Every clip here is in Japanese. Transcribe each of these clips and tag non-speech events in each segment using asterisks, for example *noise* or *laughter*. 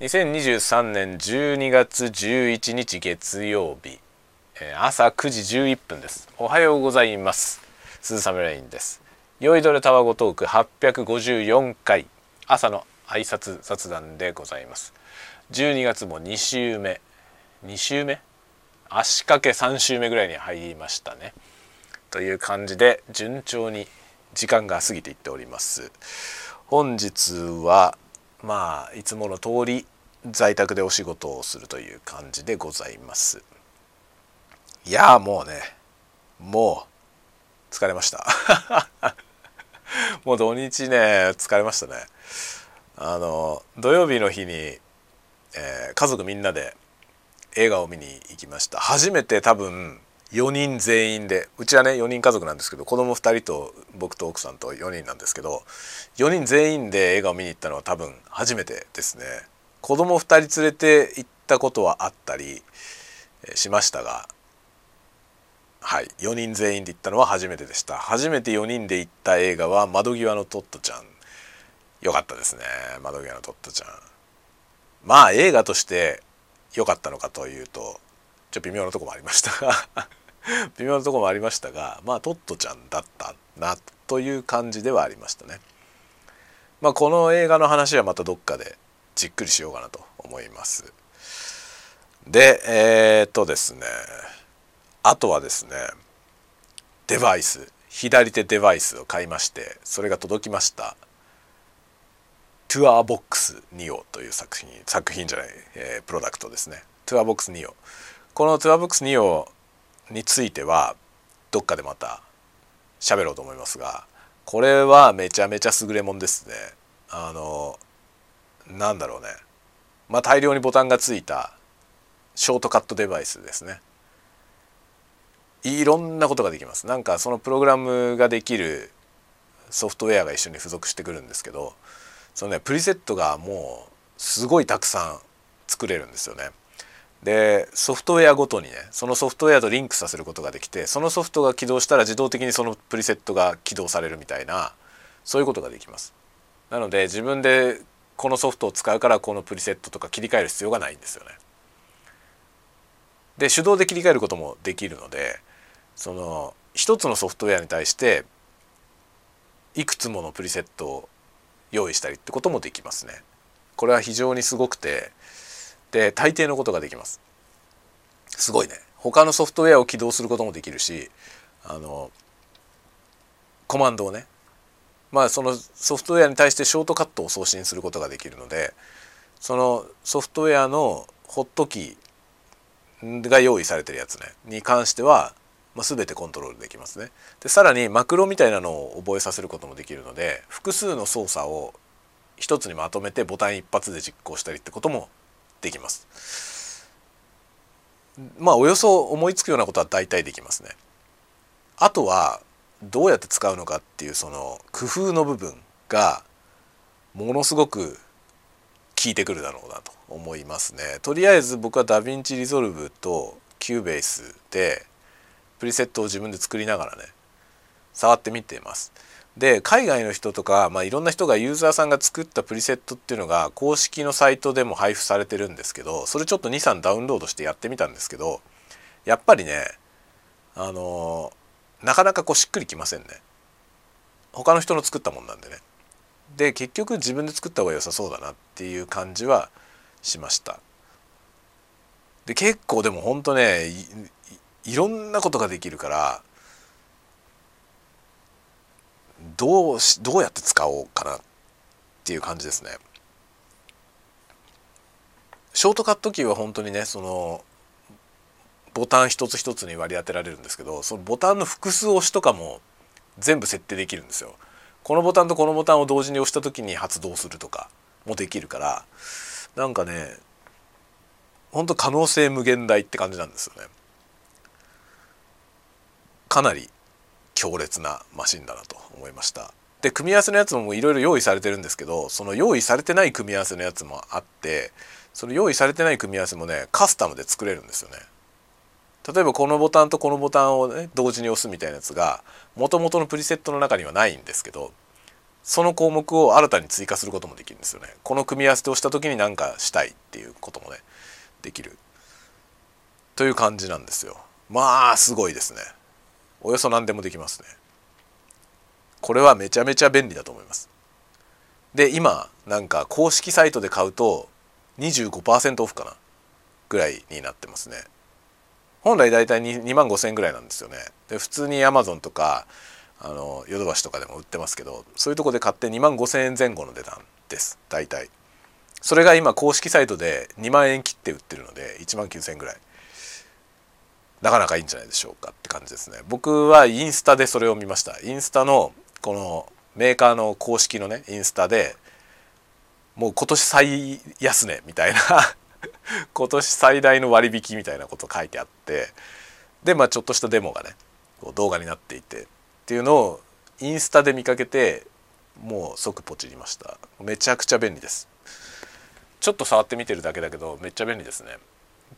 2023年12月11日月曜日朝9時11分です。おはようございます。鈴雨レインです。酔いどれタワゴトーク854回朝の挨拶雑談でございます。12月も2週目2週目足掛け3週目ぐらいに入りましたね。という感じで順調に時間が過ぎていっております。本日はまあいつもの通り在宅でお仕事をするという感じでございます。いやもうねもう疲れました。*laughs* もう土日ね疲れましたね。あの土曜日の日に、えー、家族みんなで映画を見に行きました。初めて多分4人全員でうちはね4人家族なんですけど子供2人と僕と奥さんと4人なんですけど4人全員で映画を見に行ったのは多分初めてですね。子供2人連れて行ったことはあったりしましたがはい4人全員で行ったのは初めてでした。初めて4人で行った映画は「窓際のトットちゃん」よかったですね。窓際のトットちゃん。まあ映画として良かったのかというとちょ微妙なとこもありましたが *laughs* 微妙なとこもありましたがまあトットちゃんだったなという感じではありましたね。まあこの映画の話はまたどっかでじっくりしようかなと思います。でえー、っとですねあとはですねデバイス左手デバイスを買いましてそれが届きました。トゥアーボックスニオという作品作品じゃない、えー、プロダクトですね。 TourBox NEO。このトゥアーボックスニオについてはどっかでまた喋ろうと思いますがこれはめちゃめちゃ優れもんですね。あのなんだろうね。まあ大量にボタンがついたショートカットデバイスですね。いろんなことができます。なんかそのプログラムができるソフトウェアが一緒に付属してくるんですけどそのねプリセットがもうすごいたくさん作れるんですよね。でソフトウェアごとにねそのソフトウェアとリンクさせることができてそのソフトが起動したら自動的にそのプリセットが起動されるみたいなそういうことができます。なので自分でこのソフトを使うからこのプリセットとか切り替える必要がないんですよね。で手動で切り替えることもできるのでその一つのソフトウェアに対していくつものプリセットを用意したりってこともできますね。これは非常にすごくてで大抵のことができます。すごいね。他のソフトウェアを起動することもできるしあのコマンドをねまあそのソフトウェアに対してショートカットを送信することができるのでそのソフトウェアのホットキーが用意されてるやつねに関しては、まあ、全てコントロールできますね。でさらにマクロみたいなのを覚えさせることもできるので複数の操作を一つにまとめてボタン一発で実行したりってこともできます。まあおよそ思いつくようなことは大体できますね。あとはどうやって使うのかっていうその工夫の部分がものすごく効いてくるだろうなと思いますね。とりあえず僕は DaVinci Resolve と Cubase でプリセットを自分で作りながらね触ってみています。で海外の人とか、まあ、いろんな人がユーザーさんが作ったプリセットっていうのが公式のサイトでも配布されてるんですけどそれちょっと23ダウンロードしてやってみたんですけどやっぱりねあのなかなかこうしっくりきませんね。他の人の作ったもんなんでね。で結局自分で作った方が良さそうだなっていう感じはしました。で結構でもほんとねいろんなことができるからどうしどうやって使おうかなっていう感じですね。ショートカットキーは本当にねそのボタン一つ一つに割り当てられるんですけどそのボタンの複数押しとかも全部設定できるんですよ。このボタンとこのボタンを同時に押した時に発動するとかもできるからなんかねほんと可能性無限大って感じなんですよね。かなり強烈なマシンだなと思いました。で組み合わせのやつもいろいろ用意されてるんですけどその用意されてない組み合わせのやつもあってその用意されてない組み合わせもねカスタムで作れるんですよね。例えばこのボタンとこのボタンをね同時に押すみたいなやつがもともとのプリセットの中にはないんですけどその項目を新たに追加することもできるんですよね。この組み合わせをした時に何かしたいっていうこともねできる。という感じなんですよ。まあすごいですね。およそ何でもできますね。これはめちゃめちゃ便利だと思います。で今なんか公式サイトで買うと25%オフかなぐらいになってますね。本来だいたい2万5000円ぐらいなんですよね。で普通にアマゾンとかあのヨドバシとかでも売ってますけどそういうとこで買って2万5,000円前後の値段です。大体。それが今公式サイトで2万円切って売ってるので1万9,000円ぐらい。なかなかいいんじゃないでしょうかって感じですね。僕はインスタでそれを見ました。インスタのこのメーカーの公式のねインスタでもう今年最安値みたいな *laughs* 今年最大の割引みたいなこと書いてあってでまあちょっとしたデモがねこう動画になっていてっていうのをインスタで見かけてもう即ポチりました。めちゃくちゃ便利です。ちょっと触ってみてるだけだけどめっちゃ便利ですね。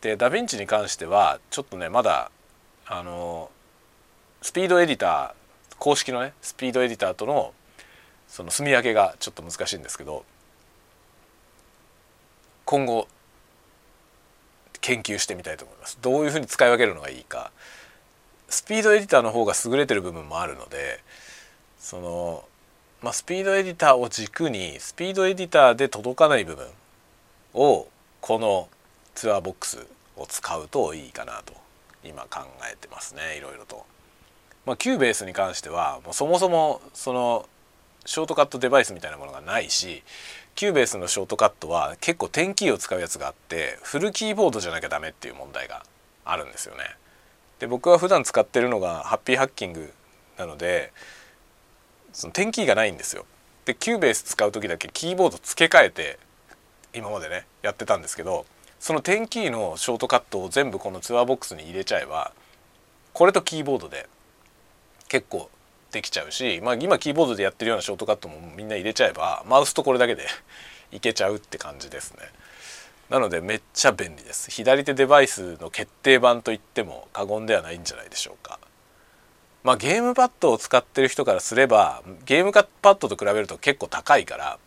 でダヴィンチに関してはちょっとねまだあのスピードエディター公式のねスピードエディターとのその住み分けがちょっと難しいんですけど今後研究してみたいと思います。どういうふうに使い分けるのがいいか。 Speed Editorの方が優れてる部分もあるのでその、まあ、 Speed Editorを軸に Speed Editorで届かない部分をこの TourBox を使うといいかなと今考えてますねいろいろと。まあ、 Cubase に関してはもうそもそもそのショートカットデバイスみたいなものがないしCubaseのショートカットは結構テンキーを使うやつがあってフルキーボードじゃなきゃダメっていう問題があるんですよね。で僕は普段使ってるのが Happy Hackingなのでその テンキーがないんですよ。で Cubase使う時だけキーボード付け替えて今までねやってたんですけどそのテンキーのショートカットを全部この TourBox に入れちゃえばこれとキーボードで結構できちゃうし、まあ、今キーボードでやってるようなショートカットもみんな入れちゃえばマウスとこれだけで *laughs* いけちゃうって感じですね。なのでめっちゃ便利です左手デバイスの決定版といっても過言ではないんじゃないでしょうかまあゲームパッドを使ってる人からすればゲームパッドと比べると結構高いから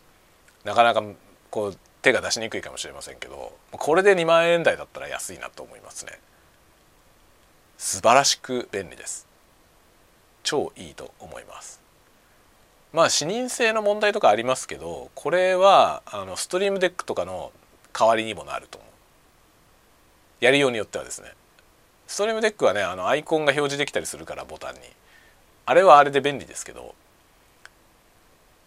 なかなかこう手が出しにくいかもしれませんけどこれで2万円台だったら安いなと思いますね。素晴らしく便利です。超いいと思います。まあ視認性の問題とかありますけどこれはあのストリームデックとかの代わりにもなると思う。やりようによってはですね。ストリームデックはねあのアイコンが表示できたりするからボタンに。あれはあれで便利ですけど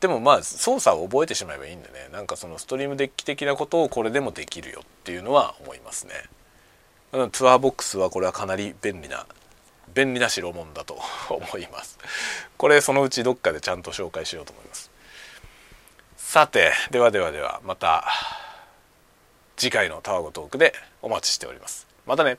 でもまあ操作を覚えてしまえばいいんでね。なんかそのストリームデッキ的なことをこれでもできるよっていうのは思いますね。ツアーボックスはこれはかなり便利な便利な代物だと *laughs* 思います。これそのうちどっかでちゃんと紹介しようと思います。さてではではではまた次回のタワゴトークでお待ちしております。またね。